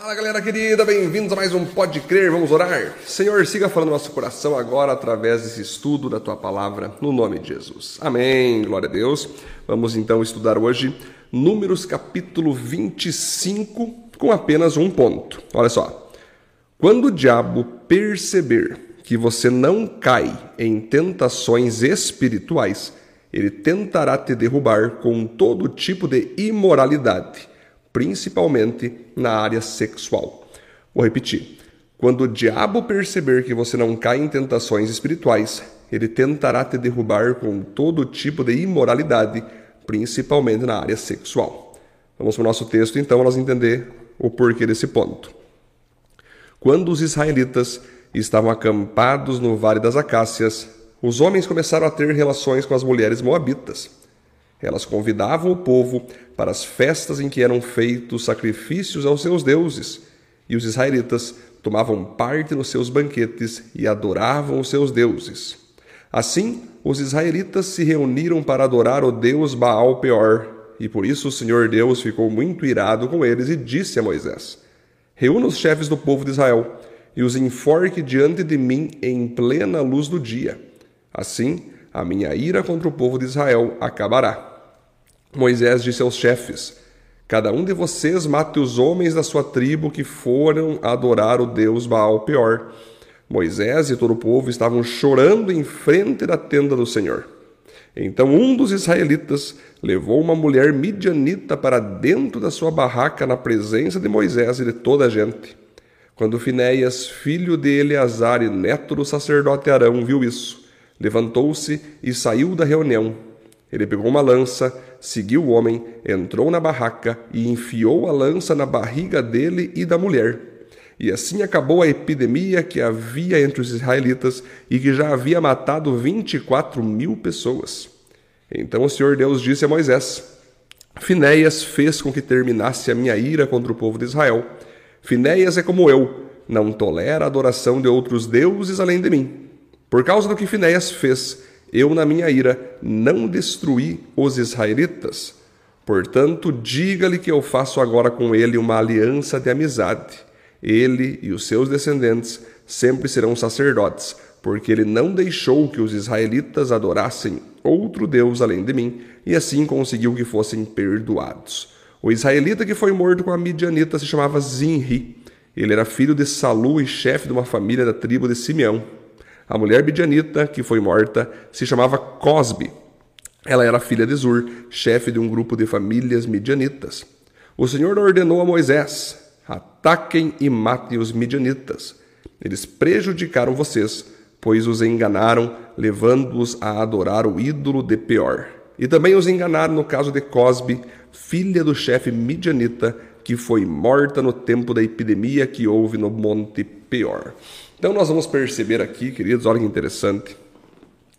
Fala galera querida, bem-vindos a mais um Pode Crer, vamos orar? Senhor, siga falando no nosso coração agora através desse estudo da tua palavra, no nome de Jesus. Amém, glória a Deus. Vamos então estudar hoje Números capítulo 25, com apenas um ponto. Olha só. Quando o diabo perceber que você não cai em tentações espirituais, ele tentará te derrubar com todo tipo de imoralidade principalmente na área sexual. Vou repetir. Quando o diabo perceber que você não cai em tentações espirituais, ele tentará te derrubar com todo tipo de imoralidade, principalmente na área sexual. Vamos para o nosso texto então, nós entender o porquê desse ponto. Quando os israelitas estavam acampados no Vale das Acácias, os homens começaram a ter relações com as mulheres moabitas. Elas convidavam o povo para as festas em que eram feitos sacrifícios aos seus deuses, e os israelitas tomavam parte nos seus banquetes e adoravam os seus deuses. Assim, os israelitas se reuniram para adorar o deus Baal Peor, e por isso o Senhor Deus ficou muito irado com eles e disse a Moisés: Reúna os chefes do povo de Israel e os enforque diante de mim em plena luz do dia. Assim, a minha ira contra o povo de Israel acabará. Moisés disse aos chefes: Cada um de vocês mate os homens da sua tribo que foram adorar o deus Baal Peor. Moisés e todo o povo estavam chorando em frente da tenda do Senhor. Então um dos israelitas levou uma mulher midianita para dentro da sua barraca na presença de Moisés e de toda a gente. Quando Finéias, filho de Eleazar e neto do sacerdote Arão, viu isso, levantou-se e saiu da reunião. Ele pegou uma lança, seguiu o homem, entrou na barraca e enfiou a lança na barriga dele e da mulher. E assim acabou a epidemia que havia entre os israelitas e que já havia matado vinte e quatro mil pessoas. Então o Senhor Deus disse a Moisés: Finéias fez com que terminasse a minha ira contra o povo de Israel. Finéias é como eu, não tolera a adoração de outros deuses além de mim. Por causa do que Finéias fez, eu, na minha ira, não destruí os israelitas. Portanto, diga-lhe que eu faço agora com ele uma aliança de amizade. Ele e os seus descendentes sempre serão sacerdotes, porque ele não deixou que os israelitas adorassem outro Deus além de mim, e assim conseguiu que fossem perdoados. O israelita que foi morto com a midianita se chamava Zinri. Ele era filho de Salu e chefe de uma família da tribo de Simeão. A mulher midianita que foi morta se chamava Cosbe. Ela era filha de Zur, chefe de um grupo de famílias midianitas. O Senhor ordenou a Moisés: ataquem e matem os midianitas. Eles prejudicaram vocês, pois os enganaram, levando-os a adorar o ídolo de Peor. E também os enganaram no caso de Cosbe, filha do chefe midianita, que foi morta no tempo da epidemia que houve no Monte Peor. Então nós vamos perceber aqui, queridos, olha que interessante.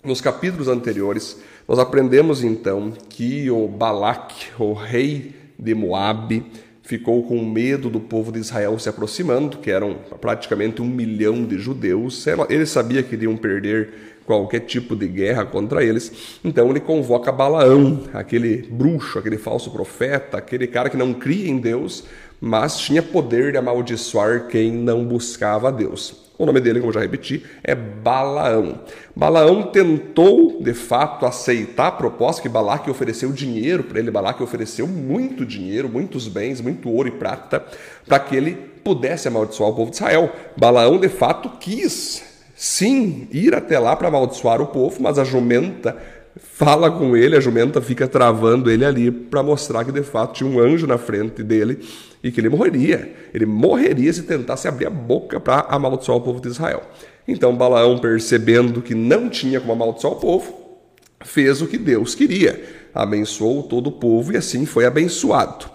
Nos capítulos anteriores, nós aprendemos então que o Balac, o rei de Moabe, ficou com medo do povo de Israel se aproximando, que eram praticamente um milhão de judeus. Ele sabia que iriam perder qualquer tipo de guerra contra eles. Então ele convoca Balaão, aquele bruxo, aquele falso profeta, aquele cara que não cria em Deus, mas tinha poder de amaldiçoar quem não buscava a Deus. O nome dele, como já repeti, é Balaão. Balaão tentou, de fato, aceitar a proposta que Balaque ofereceu dinheiro para ele. Balaque ofereceu muito dinheiro, muitos bens, muito ouro e prata, para que ele pudesse amaldiçoar o povo de Israel. Balaão, de fato, quis, sim, ir até lá para amaldiçoar o povo, mas a jumenta fala com ele, a jumenta fica travando ele ali para mostrar que de fato tinha um anjo na frente dele e que ele morreria. Ele morreria se tentasse abrir a boca para amaldiçoar o povo de Israel. Então Balaão, percebendo que não tinha como amaldiçoar o povo, fez o que Deus queria. Abençoou todo o povo e assim foi abençoado.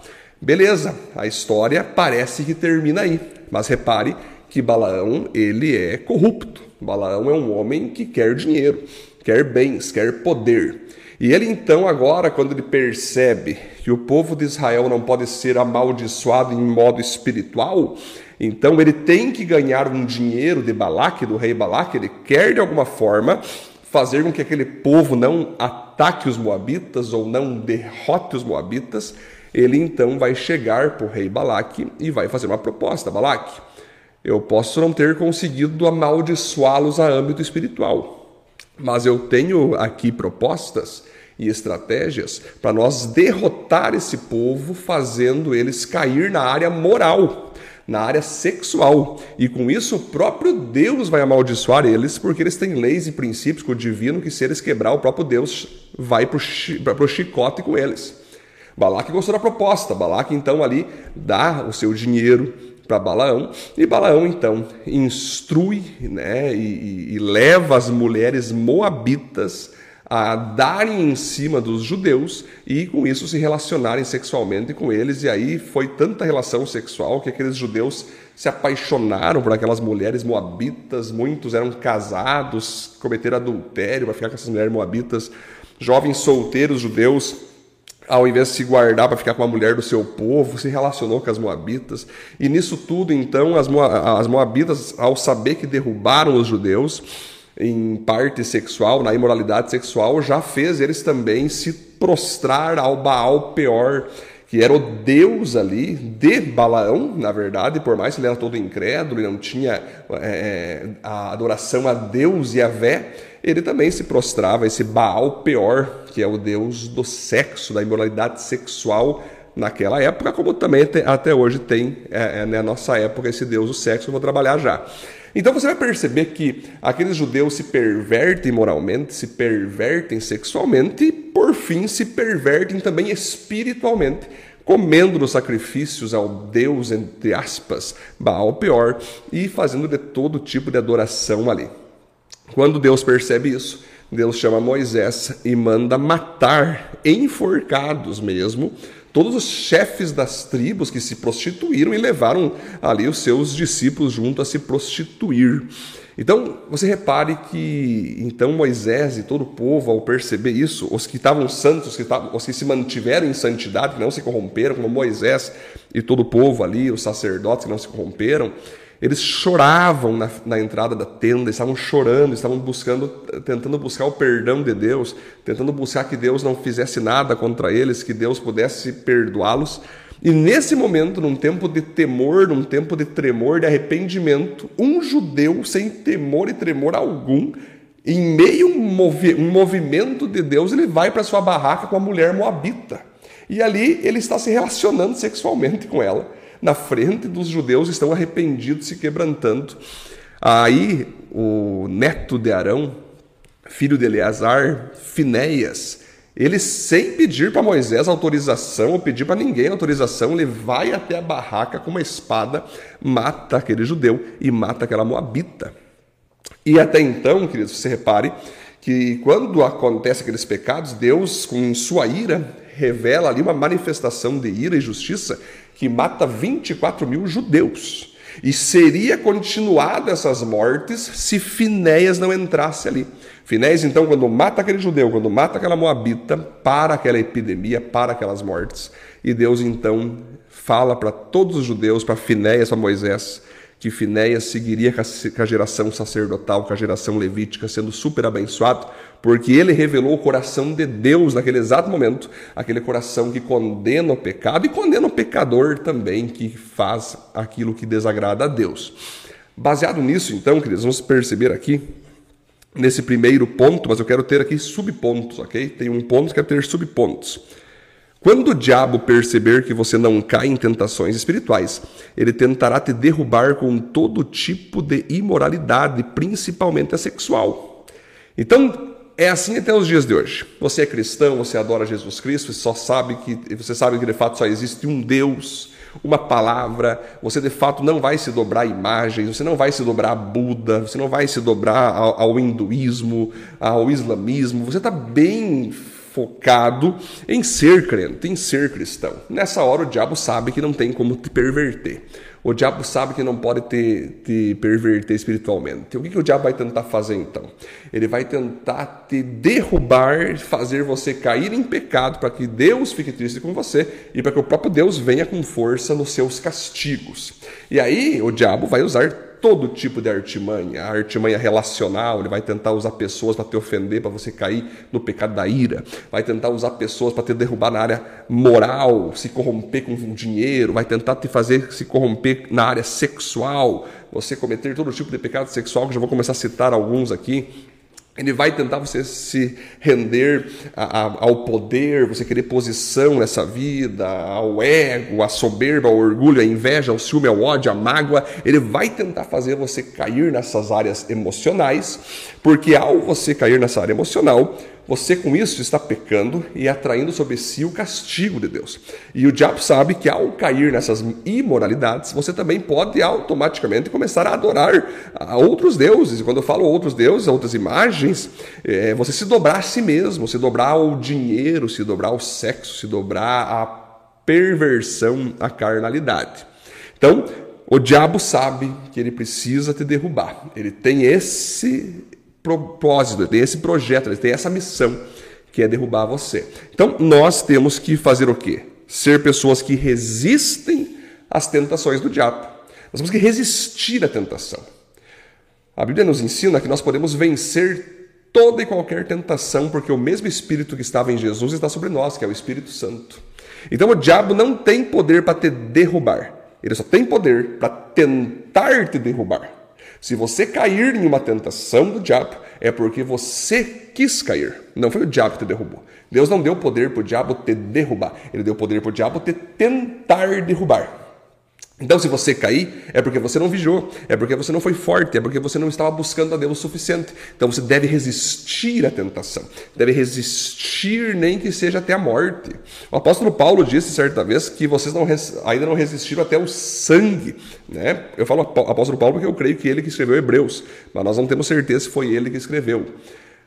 Beleza, a história parece que termina aí. Mas repare que Balaão, ele é corrupto. Balaão é um homem que quer dinheiro quer bens, quer poder. E ele então, agora, quando ele percebe que o povo de Israel não pode ser amaldiçoado em modo espiritual, então ele tem que ganhar um dinheiro de Balaque, do rei Balaque, ele quer de alguma forma fazer com que aquele povo não ataque os moabitas ou não derrote os moabitas. ele então vai chegar para o rei Balaque e vai fazer uma proposta. Balaque, eu posso não ter conseguido amaldiçoá-los a âmbito espiritual, mas eu tenho aqui propostas e estratégias para nós derrotar esse povo, fazendo eles cair na área moral, na área sexual. E com isso, o próprio Deus vai amaldiçoar eles, porque eles têm leis e princípios com o divino que, se eles quebrar, o próprio Deus vai para o chicote com eles. Balaque gostou da proposta. Balaque então ali dá o seu dinheiro para Balaão. E Balaão então instrui né, e, e leva as mulheres moabitas a darem em cima dos judeus e com isso se relacionarem sexualmente com eles. E aí foi tanta relação sexual que aqueles judeus se apaixonaram por aquelas mulheres moabitas, muitos eram casados, cometeram adultério para ficar com essas mulheres moabitas, jovens solteiros judeus ao invés de se guardar para ficar com a mulher do seu povo, se relacionou com as moabitas. E nisso tudo, então, as, moabitas, ao saber que derrubaram os judeus em parte sexual, na imoralidade sexual, já fez eles também se prostrar ao Baal Peor, que era o deus ali de Balaão, na verdade, por mais que ele era todo incrédulo e não tinha é, a adoração a Deus e a Vé, ele também se prostrava esse Baal Peor, que é o deus do sexo, da imoralidade sexual naquela época, como também até hoje tem é, é, na nossa época esse deus do sexo, eu vou trabalhar já. Então você vai perceber que aqueles judeus se pervertem moralmente, se pervertem sexualmente e, por fim, se pervertem também espiritualmente, comendo nos sacrifícios ao Deus, entre aspas, Baal pior, e fazendo de todo tipo de adoração ali. Quando Deus percebe isso, Deus chama Moisés e manda matar, enforcados mesmo, todos os chefes das tribos que se prostituíram e levaram ali os seus discípulos junto a se prostituir. Então, você repare que então Moisés e todo o povo, ao perceber isso, os que estavam santos, os que, estavam, os que se mantiveram em santidade, que não se corromperam, como Moisés e todo o povo ali, os sacerdotes que não se corromperam, eles choravam na, na, entrada da tenda, estavam chorando, estavam buscando, tentando buscar o perdão de Deus, tentando buscar que Deus não fizesse nada contra eles, que Deus pudesse perdoá-los. E nesse momento, num tempo de temor, num tempo de tremor, de arrependimento, um judeu sem temor e tremor algum, em meio a um, movi um movimento de Deus, ele vai para sua barraca com a mulher moabita. E ali ele está se relacionando sexualmente com ela na frente dos judeus estão arrependidos, se quebrantando. Aí o neto de Arão, filho de Eleazar, Finéias, ele sem pedir para Moisés autorização ou pedir para ninguém autorização, ele vai até a barraca com uma espada, mata aquele judeu e mata aquela moabita. E até então, queridos, você repare que quando acontece aqueles pecados, Deus, com sua ira, revela ali uma manifestação de ira e justiça que mata 24 mil judeus. E seria continuada essas mortes se Finéias não entrasse ali. Finéias, então, quando mata aquele judeu, quando mata aquela moabita, para aquela epidemia, para aquelas mortes. E Deus, então, fala para todos os judeus, para Finéias, para Moisés, que Finéias seguiria com a geração sacerdotal, com a geração levítica, sendo super abençoado, porque ele revelou o coração de Deus naquele exato momento, aquele coração que condena o pecado e condena o pecador também que faz aquilo que desagrada a Deus. Baseado nisso, então, queridos, vamos perceber aqui nesse primeiro ponto, mas eu quero ter aqui subpontos, ok? Tem um ponto, quero ter subpontos. Quando o diabo perceber que você não cai em tentações espirituais, ele tentará te derrubar com todo tipo de imoralidade, principalmente a sexual. Então, é assim até os dias de hoje. Você é cristão, você adora Jesus Cristo, só sabe que você sabe que de fato só existe um Deus, uma palavra. Você de fato não vai se dobrar a imagens, você não vai se dobrar a Buda, você não vai se dobrar ao, ao hinduísmo, ao islamismo. Você está bem focado em ser crente, em ser cristão. Nessa hora o diabo sabe que não tem como te perverter. O diabo sabe que não pode te, te perverter espiritualmente. O que, que o diabo vai tentar fazer então? Ele vai tentar te derrubar, fazer você cair em pecado para que Deus fique triste com você e para que o próprio Deus venha com força nos seus castigos. E aí o diabo vai usar todo tipo de artimanha, a artimanha relacional, ele vai tentar usar pessoas para te ofender, para você cair no pecado da ira, vai tentar usar pessoas para te derrubar na área moral, se corromper com dinheiro, vai tentar te fazer se corromper na área sexual, você cometer todo tipo de pecado sexual, que eu já vou começar a citar alguns aqui. Ele vai tentar você se render a, a, ao poder, você querer posição nessa vida, ao ego, à soberba, ao orgulho, à inveja, ao ciúme, ao ódio, à mágoa. Ele vai tentar fazer você cair nessas áreas emocionais, porque ao você cair nessa área emocional, você com isso está pecando e atraindo sobre si o castigo de Deus. E o diabo sabe que ao cair nessas imoralidades, você também pode automaticamente começar a adorar a outros deuses. E quando eu falo outros deuses, outras imagens, é você se dobrar a si mesmo, se dobrar ao dinheiro, se dobrar ao sexo, se dobrar à perversão, à carnalidade. Então, o diabo sabe que ele precisa te derrubar. Ele tem esse propósito, tem esse projeto, tem essa missão que é derrubar você. Então, nós temos que fazer o quê? Ser pessoas que resistem às tentações do diabo. Nós temos que resistir à tentação. A Bíblia nos ensina que nós podemos vencer toda e qualquer tentação, porque o mesmo Espírito que estava em Jesus está sobre nós, que é o Espírito Santo. Então o diabo não tem poder para te derrubar, ele só tem poder para tentar te derrubar. Se você cair em uma tentação do diabo, é porque você quis cair. Não foi o diabo que te derrubou. Deus não deu poder para o diabo te derrubar. Ele deu poder para o diabo te tentar derrubar. Então, se você cair, é porque você não vigiou, é porque você não foi forte, é porque você não estava buscando a Deus o suficiente. Então, você deve resistir à tentação, deve resistir, nem que seja até a morte. O apóstolo Paulo disse certa vez que vocês não, ainda não resistiram até o sangue. Né? Eu falo apóstolo Paulo porque eu creio que ele que escreveu Hebreus, mas nós não temos certeza se foi ele que escreveu.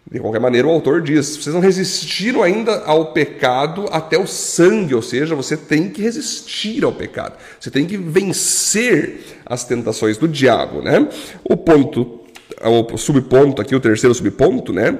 De qualquer maneira, o autor diz: vocês não resistiram ainda ao pecado até o sangue, ou seja, você tem que resistir ao pecado, você tem que vencer as tentações do diabo, né? O ponto, o subponto aqui, o terceiro subponto, né?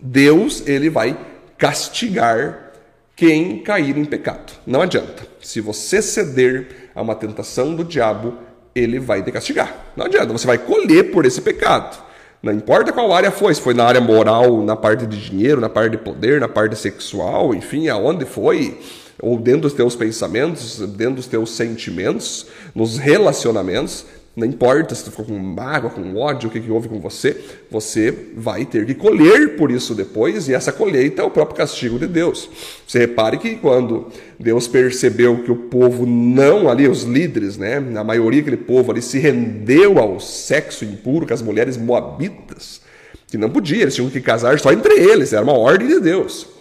Deus, ele vai castigar quem cair em pecado. Não adianta. Se você ceder a uma tentação do diabo, ele vai te castigar. Não adianta, você vai colher por esse pecado. Não importa qual área foi, se foi na área moral, na parte de dinheiro, na parte de poder, na parte sexual, enfim, aonde foi, ou dentro dos teus pensamentos, dentro dos teus sentimentos, nos relacionamentos, não importa se tu ficou com mágoa, com ódio, o que, que houve com você, você vai ter que colher por isso depois, e essa colheita é o próprio castigo de Deus. Você repare que quando Deus percebeu que o povo não, ali, os líderes, né, a maioria daquele povo ali se rendeu ao sexo impuro com as mulheres moabitas, que não podia, eles tinham que casar só entre eles, era uma ordem de Deus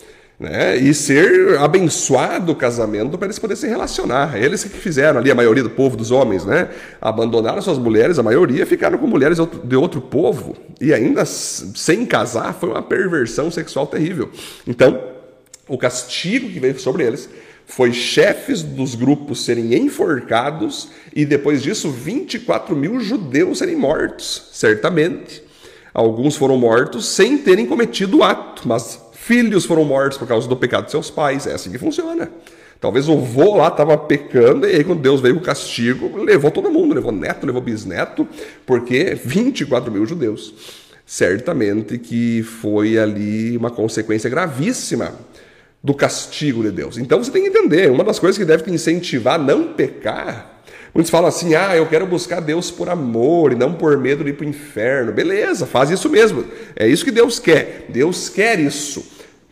né? e ser abençoado o casamento para eles poderem se relacionar. Eles que fizeram ali, a maioria do povo, dos homens, né? abandonaram suas mulheres, a maioria ficaram com mulheres de outro povo, e ainda sem casar, foi uma perversão sexual terrível. Então, o castigo que veio sobre eles foi chefes dos grupos serem enforcados e depois disso 24 mil judeus serem mortos, certamente. Alguns foram mortos sem terem cometido o ato, mas Filhos foram mortos por causa do pecado de seus pais. É assim que funciona. Talvez o vô lá estava pecando, e aí quando Deus veio o castigo, levou todo mundo, levou neto, levou bisneto, porque 24 mil judeus. Certamente que foi ali uma consequência gravíssima do castigo de Deus. Então você tem que entender, uma das coisas que deve te incentivar a não pecar Muitos falam assim: ah, eu quero buscar Deus por amor e não por medo de ir para o inferno. Beleza, faz isso mesmo. É isso que Deus quer. Deus quer isso.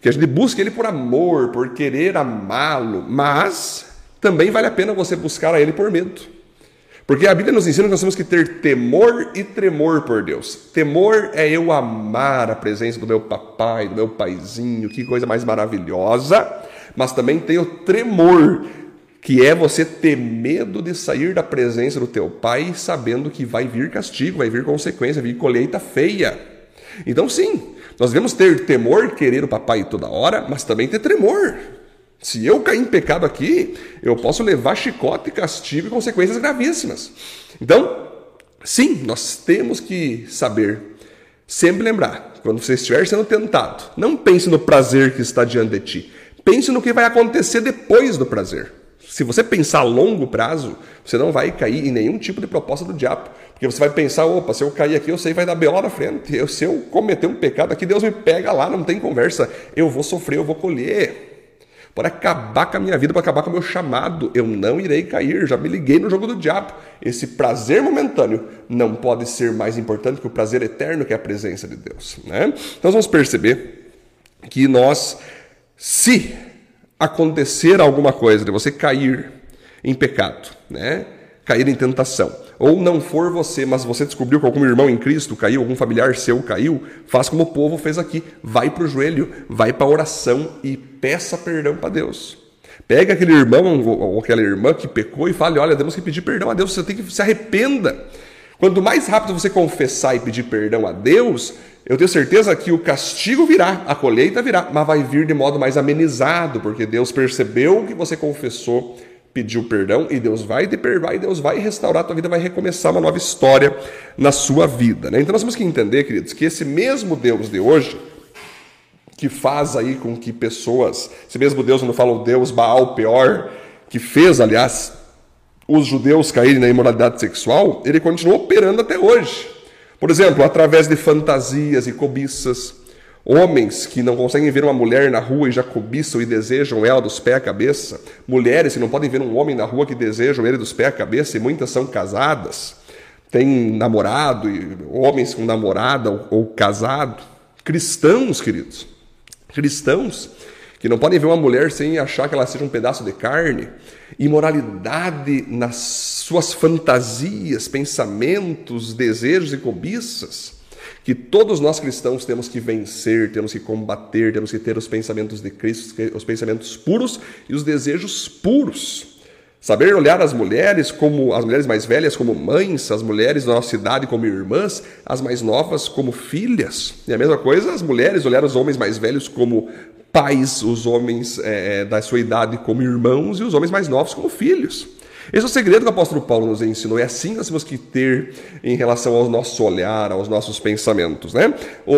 Que a gente busque Ele por amor, por querer amá-lo. Mas também vale a pena você buscar a Ele por medo. Porque a Bíblia nos ensina que nós temos que ter temor e tremor por Deus. Temor é eu amar a presença do meu papai, do meu paizinho, que coisa mais maravilhosa. Mas também tenho tremor que é você ter medo de sair da presença do teu pai sabendo que vai vir castigo, vai vir consequência, vai vir colheita feia. Então, sim, nós devemos ter temor, querer o papai toda hora, mas também ter tremor. Se eu cair em pecado aqui, eu posso levar chicote, castigo e consequências gravíssimas. Então, sim, nós temos que saber, sempre lembrar, quando você estiver sendo tentado, não pense no prazer que está diante de ti, pense no que vai acontecer depois do prazer. Se você pensar a longo prazo, você não vai cair em nenhum tipo de proposta do diabo. Porque você vai pensar, opa, se eu cair aqui, eu sei vai dar B.O. na frente. Eu, se eu cometer um pecado aqui, Deus me pega lá, não tem conversa. Eu vou sofrer, eu vou colher. Pode acabar com a minha vida, pode acabar com o meu chamado. Eu não irei cair, já me liguei no jogo do diabo. Esse prazer momentâneo não pode ser mais importante que o prazer eterno, que é a presença de Deus. Né? Então nós vamos perceber que nós, se acontecer alguma coisa de você cair em pecado, né? cair em tentação, ou não for você, mas você descobriu que algum irmão em Cristo caiu, algum familiar seu caiu, faz como o povo fez aqui, vai para o joelho, vai para a oração e peça perdão para Deus. Pega aquele irmão ou aquela irmã que pecou e fale: olha, temos que pedir perdão a Deus, você tem que se arrependa. Quanto mais rápido você confessar e pedir perdão a Deus, eu tenho certeza que o castigo virá, a colheita virá, mas vai vir de modo mais amenizado, porque Deus percebeu que você confessou pediu perdão e Deus vai te perdoar e Deus vai restaurar a tua vida, vai recomeçar uma nova história na sua vida. Né? Então nós temos que entender, queridos, que esse mesmo Deus de hoje, que faz aí com que pessoas, esse mesmo Deus, quando fala o Deus Baal pior, que fez, aliás, os judeus caírem na imoralidade sexual, ele continua operando até hoje. Por exemplo, através de fantasias e cobiças, Homens que não conseguem ver uma mulher na rua e já cobiçam e desejam ela dos pés à cabeça. Mulheres que não podem ver um homem na rua que desejam ele dos pés à cabeça, e muitas são casadas. Tem namorado, e homens com namorada ou, ou casado. Cristãos, queridos. Cristãos que não podem ver uma mulher sem achar que ela seja um pedaço de carne. Imoralidade nas suas fantasias, pensamentos, desejos e cobiças que todos nós cristãos temos que vencer, temos que combater, temos que ter os pensamentos de Cristo, os pensamentos puros e os desejos puros. Saber olhar as mulheres como as mulheres mais velhas como mães, as mulheres da nossa idade como irmãs, as mais novas como filhas. E a mesma coisa, as mulheres olhar os homens mais velhos como pais, os homens é, da sua idade como irmãos e os homens mais novos como filhos. Esse é o segredo que o apóstolo Paulo nos ensinou. É assim que nós temos que ter em relação ao nosso olhar, aos nossos pensamentos, né?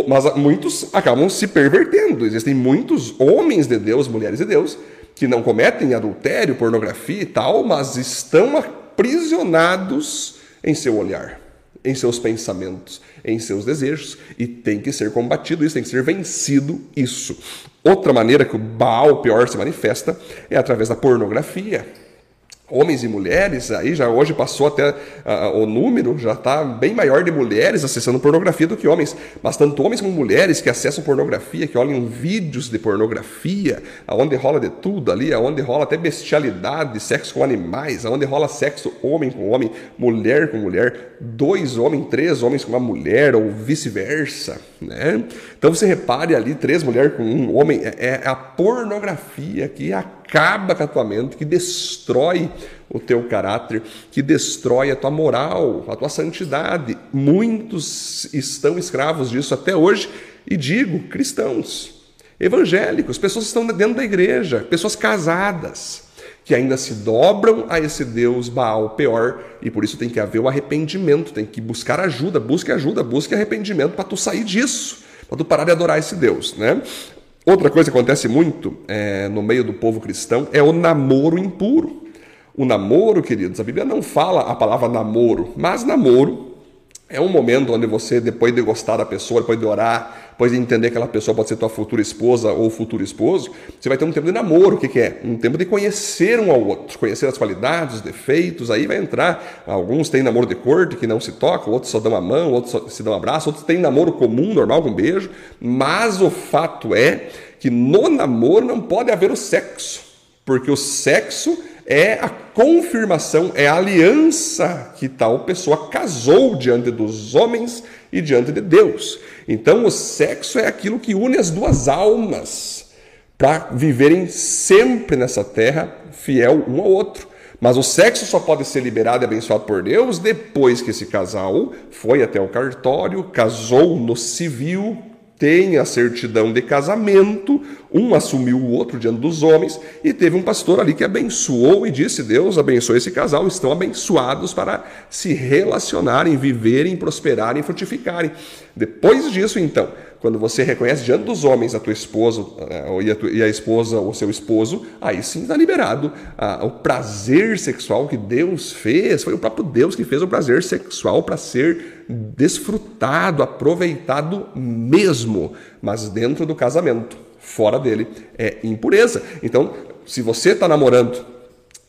Mas muitos acabam se pervertendo. Existem muitos homens de Deus, mulheres de Deus, que não cometem adultério, pornografia e tal, mas estão aprisionados em seu olhar, em seus pensamentos, em seus desejos, e tem que ser combatido isso, tem que ser vencido isso. Outra maneira que o Baal pior se manifesta é através da pornografia homens e mulheres, aí já hoje passou até uh, o número, já está bem maior de mulheres acessando pornografia do que homens, mas tanto homens como mulheres que acessam pornografia, que olham vídeos de pornografia, aonde rola de tudo ali, aonde rola até bestialidade, sexo com animais, aonde rola sexo homem com homem, mulher com mulher, dois homens, três homens com uma mulher, ou vice-versa, né? Então você repare ali, três mulheres com um homem, é, é a pornografia que acaba acaba com a tua mente, que destrói o teu caráter, que destrói a tua moral, a tua santidade. Muitos estão escravos disso até hoje, e digo, cristãos, evangélicos, pessoas que estão dentro da igreja, pessoas casadas, que ainda se dobram a esse Deus Baal pior, e por isso tem que haver o arrependimento, tem que buscar ajuda, busque ajuda, busque arrependimento para tu sair disso, para tu parar de adorar esse Deus, né? Outra coisa que acontece muito é, no meio do povo cristão é o namoro impuro. O namoro, queridos, a Bíblia não fala a palavra namoro, mas namoro é um momento onde você, depois de gostar da pessoa, depois de orar, depois de entender que aquela pessoa pode ser tua futura esposa ou futuro esposo, você vai ter um tempo de namoro. O que, que é? Um tempo de conhecer um ao outro, conhecer as qualidades, os defeitos. Aí vai entrar. Alguns têm namoro de corte que não se tocam, outros só dão a mão, outros só se dão um abraço, outros têm namoro comum, normal, com beijo. Mas o fato é que no namoro não pode haver o sexo, porque o sexo é a confirmação, é a aliança que tal pessoa casou diante dos homens e diante de Deus. Então, o sexo é aquilo que une as duas almas para viverem sempre nessa terra fiel um ao outro. Mas o sexo só pode ser liberado e abençoado por Deus depois que esse casal foi até o cartório, casou no civil, tem a certidão de casamento, um assumiu o outro diante dos homens, e teve um pastor ali que abençoou e disse: Deus abençoe esse casal, estão abençoados para se relacionarem, viverem, prosperarem, frutificarem. Depois disso, então, quando você reconhece diante dos homens a tua esposa eh, e a, esposa ou seu esposo, aí sim está liberado ah, o prazer sexual que Deus fez. Foi o próprio Deus que fez o prazer sexual para ser desfrutado, aproveitado mesmo, mas dentro do casamento. Fora dele é impureza. Então, se você está namorando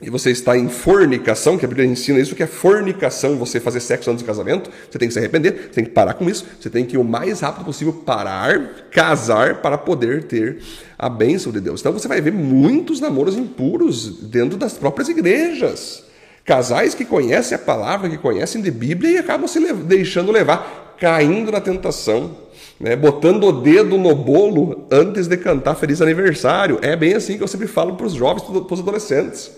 e você está em fornicação, que a Bíblia ensina isso, que é fornicação, você fazer sexo antes do casamento, você tem que se arrepender, você tem que parar com isso, você tem que o mais rápido possível parar, casar para poder ter a bênção de Deus. Então você vai ver muitos namoros impuros dentro das próprias igrejas. Casais que conhecem a palavra, que conhecem de Bíblia e acabam se deixando levar, caindo na tentação, né, botando o dedo no bolo antes de cantar feliz aniversário. É bem assim que eu sempre falo para os jovens, para os adolescentes.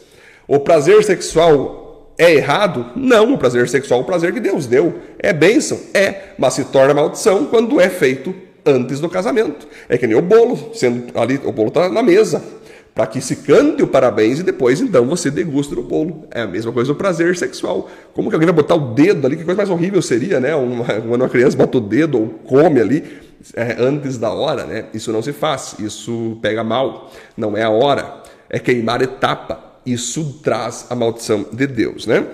O prazer sexual é errado? Não, o prazer sexual é o prazer que Deus deu. É bênção? É, mas se torna maldição quando é feito antes do casamento. É que nem o bolo, sendo ali, o bolo está na mesa, para que se cante o parabéns e depois então você degusta o bolo. É a mesma coisa o prazer sexual. Como que alguém vai botar o dedo ali? Que coisa mais horrível seria, né? Uma, quando uma criança bota o dedo ou come ali é, antes da hora, né? Isso não se faz, isso pega mal, não é a hora, é queimar etapa isso traz a maldição de Deus, né?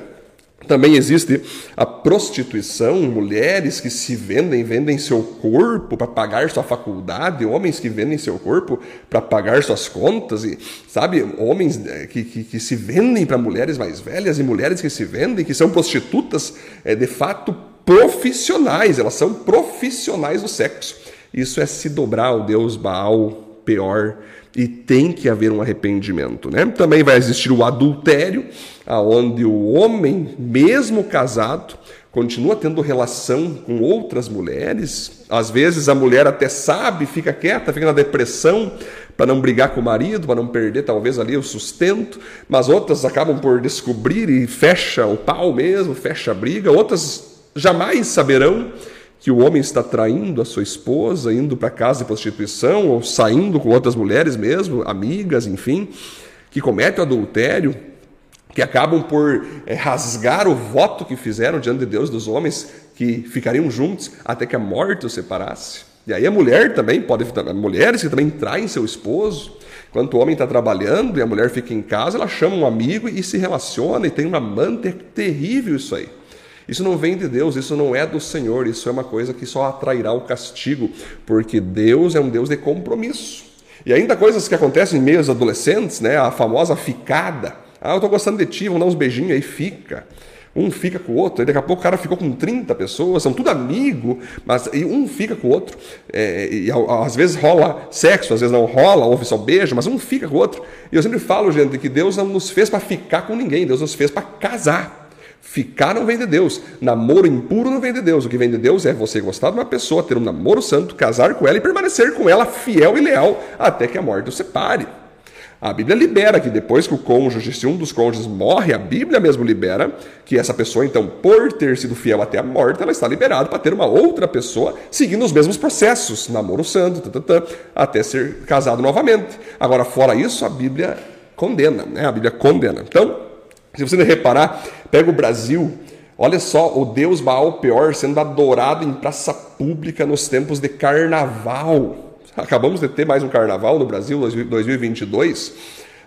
Também existe a prostituição, mulheres que se vendem, vendem seu corpo para pagar sua faculdade, homens que vendem seu corpo para pagar suas contas, e sabe, homens eh, que, que, que se vendem para mulheres mais velhas e mulheres que se vendem, que são prostitutas é, de fato profissionais, elas são profissionais do sexo. Isso é se dobrar ao Deus Baal, pior e tem que haver um arrependimento. Né? Também vai existir o adultério, aonde o homem, mesmo casado, continua tendo relação com outras mulheres. Às vezes a mulher até sabe, fica quieta, fica na depressão para não brigar com o marido, para não perder talvez ali o sustento, mas outras acabam por descobrir e fecha o pau mesmo, fecha a briga. Outras jamais saberão que o homem está traindo a sua esposa, indo para casa de prostituição ou saindo com outras mulheres mesmo, amigas, enfim, que cometem adultério, que acabam por é, rasgar o voto que fizeram diante de Deus dos homens que ficariam juntos até que a morte os separasse. E aí a mulher também pode, mulheres que também traem seu esposo, Enquanto o homem está trabalhando e a mulher fica em casa, ela chama um amigo e se relaciona e tem uma amante. É terrível isso aí. Isso não vem de Deus, isso não é do Senhor, isso é uma coisa que só atrairá o castigo, porque Deus é um Deus de compromisso. E ainda coisas que acontecem em meio adolescentes, né? A famosa ficada. Ah, eu estou gostando de ti, vamos dar uns beijinhos aí, fica. Um fica com o outro, e daqui a pouco o cara ficou com 30 pessoas, são tudo amigo, mas um fica com o outro. É, e às vezes rola sexo, às vezes não rola, ouve só beijo, mas um fica com o outro. E eu sempre falo, gente, que Deus não nos fez para ficar com ninguém, Deus nos fez para casar. Ficar não vem de Deus. Namoro impuro não vem de Deus. O que vem de Deus é você gostar de uma pessoa, ter um namoro santo, casar com ela e permanecer com ela fiel e leal até que a morte o separe. A Bíblia libera que depois que o cônjuge, se um dos cônjuges morre, a Bíblia mesmo libera que essa pessoa, então, por ter sido fiel até a morte, ela está liberada para ter uma outra pessoa seguindo os mesmos processos, namoro santo, tã, tã, tã, até ser casado novamente. Agora, fora isso, a Bíblia condena, né? A Bíblia condena. Então, se você reparar, pega o Brasil, olha só o deus Baal Peor sendo adorado em praça pública nos tempos de carnaval. Acabamos de ter mais um carnaval no Brasil, 2022,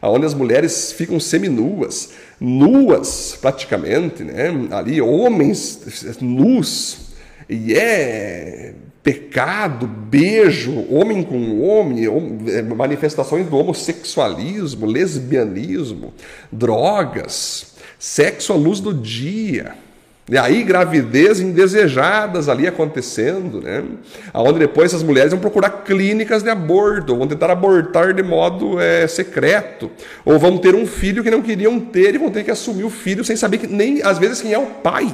onde as mulheres ficam seminuas, nuas praticamente, né? ali homens nus, e é pecado, beijo, homem com homem, é, manifestações do homossexualismo, lesbianismo, drogas, sexo à luz do dia. E aí gravidez indesejadas ali acontecendo, né? Aonde depois as mulheres vão procurar clínicas de aborto, vão tentar abortar de modo é, secreto, ou vão ter um filho que não queriam ter e vão ter que assumir o filho sem saber que nem às vezes quem é o pai.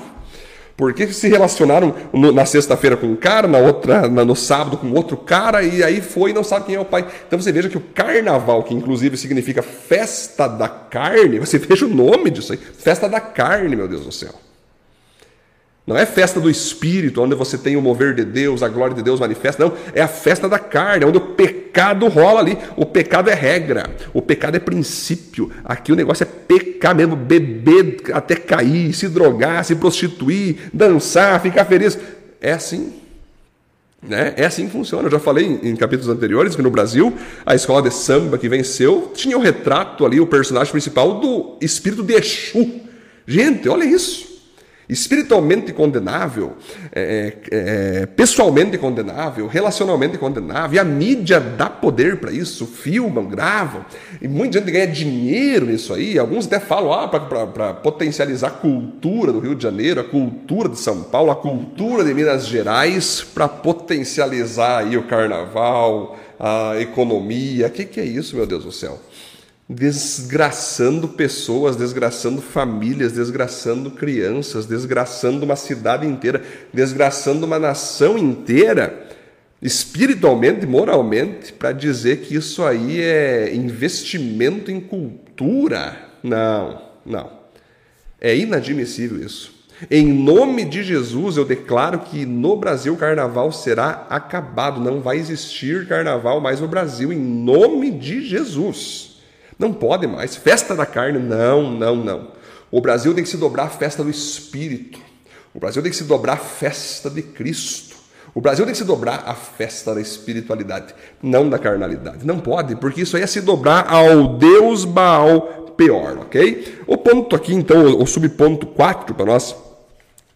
Porque se relacionaram no, na sexta-feira com um cara, na outra, na, no sábado com outro cara, e aí foi e não sabe quem é o pai. Então você veja que o carnaval, que inclusive significa festa da carne, você veja o nome disso aí, festa da carne, meu Deus do céu. Não é festa do Espírito, onde você tem o mover de Deus, a glória de Deus manifesta. Não, é a festa da carne, onde o pecado rola ali. O pecado é regra, o pecado é princípio. Aqui o negócio é pecar mesmo, beber até cair, se drogar, se prostituir, dançar, ficar feliz. É assim. Né? É assim que funciona. Eu já falei em, em, capítulos anteriores que no Brasil, a escola de samba que venceu tinha o retrato ali, o personagem principal do espírito de Exu. Gente, olha isso espiritualmente condenável, é, é, é, pessoalmente condenável, relacionalmente condenável, e a mídia dá poder para isso, filmam, gravam, e muita gente ganha dinheiro nisso aí, alguns até falam ah, para potencializar a cultura do Rio de Janeiro, a cultura de São Paulo, a cultura de Minas Gerais, para potencializar aí o carnaval, a economia, o que, que é isso, meu Deus do céu? Desgraçando pessoas, desgraçando famílias, desgraçando crianças, desgraçando uma cidade inteira, desgraçando uma nação inteira, espiritualmente e moralmente, para dizer que isso aí é investimento em cultura. Não, não. É inadmissível isso. Em nome de Jesus, eu declaro que no Brasil o carnaval será acabado. Não vai existir carnaval mais no Brasil, em nome de Jesus. Não pode mais. Festa da carne, não, não, não. O Brasil tem que se dobrar à festa do Espírito. O Brasil tem que se dobrar à festa de Cristo. O Brasil tem que se dobrar à festa da espiritualidade, não da carnalidade. Não pode, porque isso aí é se dobrar ao Deus Baal pior, ok? O ponto aqui, então, o subponto 4, para nós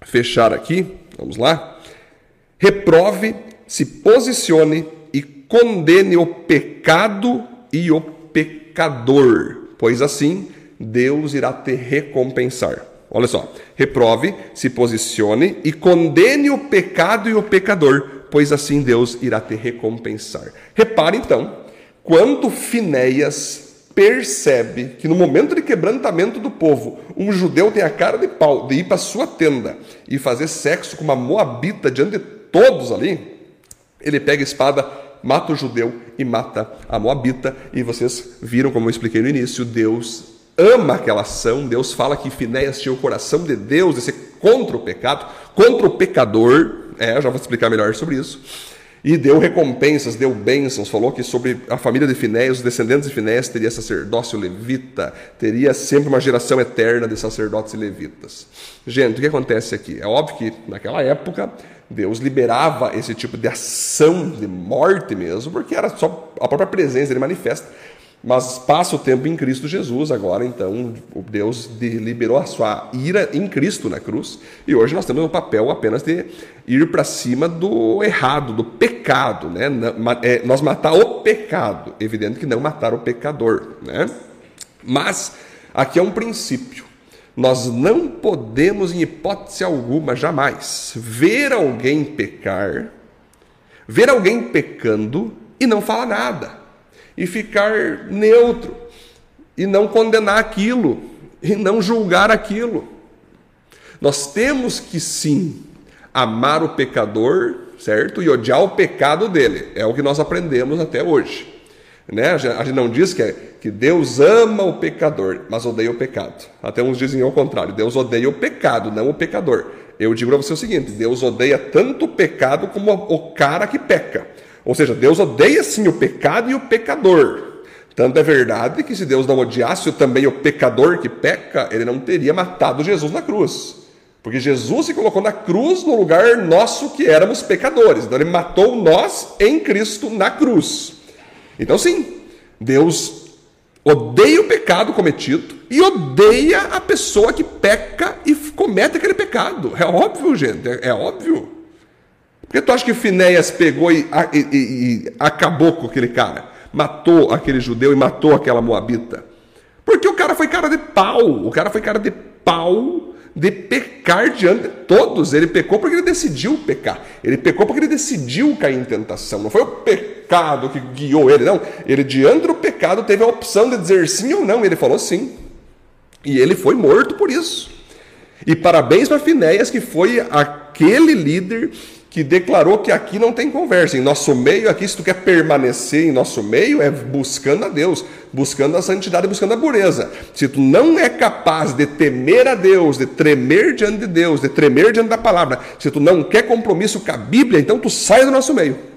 fechar aqui, vamos lá. Reprove, se posicione e condene o pecado e o pecado pecador, pois assim Deus irá te recompensar. Olha só, reprove, se posicione e condene o pecado e o pecador, pois assim Deus irá te recompensar. Repare então, quando Finéias percebe que no momento de quebrantamento do povo, um judeu tem a cara de pau de ir para sua tenda e fazer sexo com uma moabita diante de todos ali, ele pega a espada mata o judeu e mata a moabita. E vocês viram, como eu expliquei no início, Deus ama aquela ação. Deus fala que Finéias tinha o coração de Deus de ser contra o pecado, contra o pecador. É, já vou explicar melhor sobre isso. E deu recompensas, deu bênçãos, falou que sobre a família de Finéias, os descendentes de Finéias, teria sacerdócio levita, teria sempre uma geração eterna de sacerdotes e levitas. Gente, o que acontece aqui? É óbvio que naquela época Deus liberava esse tipo de ação de morte mesmo, porque era só a própria presença, ele manifesta. Mas passa o tempo em Cristo Jesus, agora então Deus liberou a sua ira em Cristo na cruz, e hoje nós temos o papel apenas de ir para cima do errado, do pecado, né? É, nós matar o pecado, evidente que não matar o pecador, né? Mas aqui é um princípio. Nós não podemos, em hipótese alguma, jamais, ver alguém pecar, ver alguém pecando e não falar nada, e ficar neutro, e não condenar aquilo, e não julgar aquilo. Nós temos que sim amar o pecador, certo? E odiar o pecado dele. É o que nós aprendemos até hoje. Né? A gente não diz que, é, que Deus ama o pecador, mas odeia o pecado. Até uns dizem ao contrário: Deus odeia o pecado, não o pecador. Eu digo para você o seguinte: Deus odeia tanto o pecado como o cara que peca. Ou seja, Deus odeia sim o pecado e o pecador. Tanto é verdade que se Deus não odiasse também o pecador que peca, ele não teria matado Jesus na cruz. Porque Jesus se colocou na cruz no lugar nosso que éramos pecadores. Então ele matou nós em Cristo na cruz. Então, sim, Deus odeia o pecado cometido e odeia a pessoa que peca e comete aquele pecado. É óbvio, gente, é, é óbvio. Por que tu acha que Finéias pegou e, e, e, e acabou com aquele cara? Matou aquele judeu e matou aquela moabita? Porque o cara foi cara de pau, o cara foi cara de pau de pecar diante de todos. Ele pecou porque ele decidiu pecar. Ele pecou porque ele decidiu cair em tentação. Não foi o pecado que guiou ele, não. Ele, diante do pecado, teve a opção de dizer sim ou não. Ele falou sim. E ele foi morto por isso. E parabéns para Finéias, que foi aquele líder que declarou que aqui não tem conversa. Em nosso meio, aqui, se tu quer permanecer em nosso meio, é buscando a Deus, buscando a santidade, buscando a pureza. Se tu não é capaz de temer a Deus, de tremer diante de Deus, de tremer diante da palavra, se tu não quer compromisso com a Bíblia, então tu sai do nosso meio.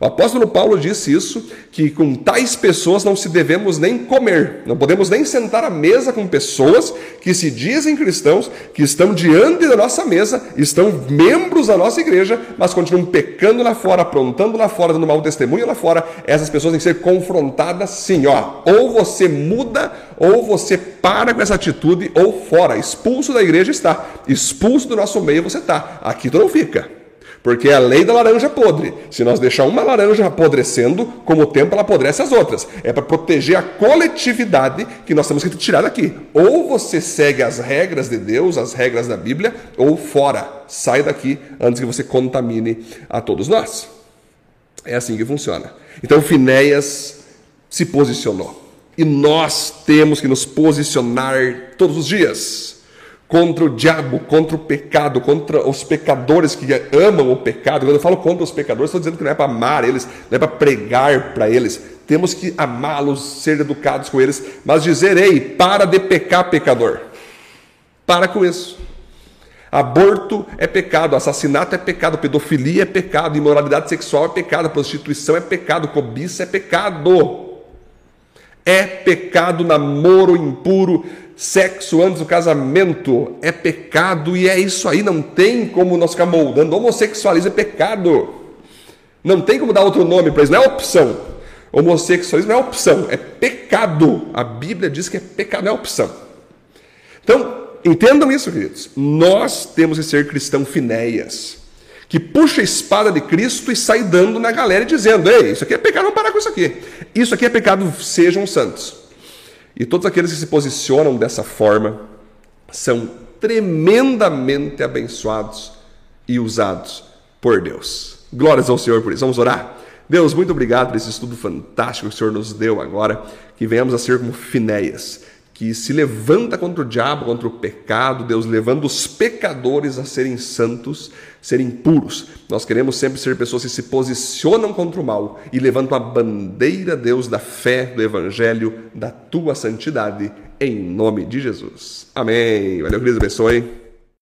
O apóstolo Paulo disse isso, que com tais pessoas não se devemos nem comer, não podemos nem sentar à mesa com pessoas que se dizem cristãos, que estão diante da nossa mesa, estão membros da nossa igreja, mas continuam pecando lá fora, aprontando lá fora, dando mau testemunho lá fora. Essas pessoas têm que ser confrontadas sim, ó. Ou você muda, ou você para com essa atitude, ou fora. Expulso da igreja está, expulso do nosso meio você está. Aqui tu não fica. Porque é a lei da laranja podre. Se nós deixar uma laranja apodrecendo, com o tempo ela apodrece as outras. É para proteger a coletividade que nós temos que tirar daqui. Ou você segue as regras de Deus, as regras da Bíblia, ou fora. Sai daqui antes que você contamine a todos nós. É assim que funciona. Então Finéias se posicionou. E nós temos que nos posicionar todos os dias contra o diabo, contra o pecado, contra os pecadores que amam o pecado. Quando eu falo contra os pecadores, estou dizendo que não é para amar eles, não é para pregar para eles. Temos que amá-los, ser educados com eles, mas dizer, ei, para de pecar, pecador. Para com isso. Aborto é pecado, assassinato é pecado, pedofilia é pecado, imoralidade sexual é pecado, prostituição é pecado, cobiça é pecado. É pecado namoro impuro, sexo antes do casamento é pecado e é isso aí, não tem como nós ficar moldando. Homossexualismo é pecado. Não tem como dar outro nome para isso, não é opção. Homossexualismo não é opção, é pecado. A Bíblia diz que é pecado, não é opção. Então, entendam isso, queridos. Nós temos que ser cristão finéias, que puxa a espada de Cristo e sai dando na galera dizendo: Ei, isso aqui é pecado, vamos parar com isso aqui. Isso aqui é pecado, sejam santos. E todos aqueles que se posicionam dessa forma são tremendamente abençoados e usados por Deus. Glórias ao Senhor por isso. Vamos orar? Deus, muito obrigado por esse estudo fantástico que o Senhor nos deu agora, que venhamos a ser como Finéias, que se levanta contra o diabo, contra o pecado, Deus levando os pecadores a serem santos, serem puros. Nós queremos sempre ser pessoas que se posicionam contra o mal e levantam a bandeira, Deus, da fé, do evangelho, da tua santidade, em nome de Jesus. Amém. Valeu, Deus abençoe.